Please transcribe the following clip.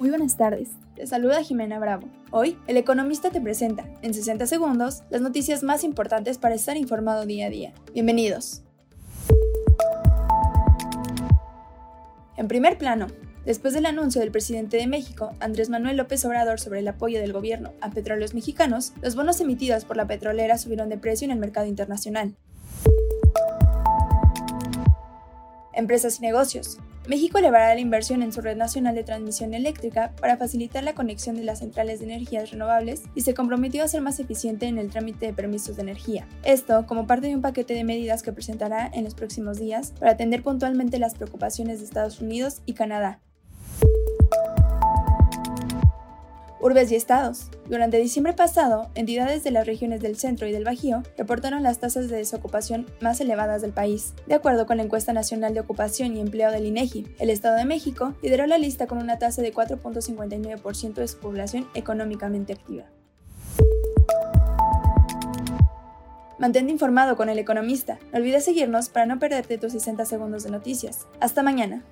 Muy buenas tardes, te saluda Jimena Bravo. Hoy, El Economista te presenta, en 60 segundos, las noticias más importantes para estar informado día a día. Bienvenidos. En primer plano, Después del anuncio del presidente de México, Andrés Manuel López Obrador, sobre el apoyo del gobierno a petróleos mexicanos, los bonos emitidos por la petrolera subieron de precio en el mercado internacional. Empresas y negocios. México elevará la inversión en su red nacional de transmisión eléctrica para facilitar la conexión de las centrales de energías renovables y se comprometió a ser más eficiente en el trámite de permisos de energía. Esto como parte de un paquete de medidas que presentará en los próximos días para atender puntualmente las preocupaciones de Estados Unidos y Canadá, Urbes y estados. Durante diciembre pasado, entidades de las regiones del centro y del Bajío reportaron las tasas de desocupación más elevadas del país. De acuerdo con la encuesta nacional de ocupación y empleo del INEGI, el Estado de México lideró la lista con una tasa de 4.59% de su población económicamente activa. Mantente informado con el economista. No olvides seguirnos para no perderte tus 60 segundos de noticias. Hasta mañana.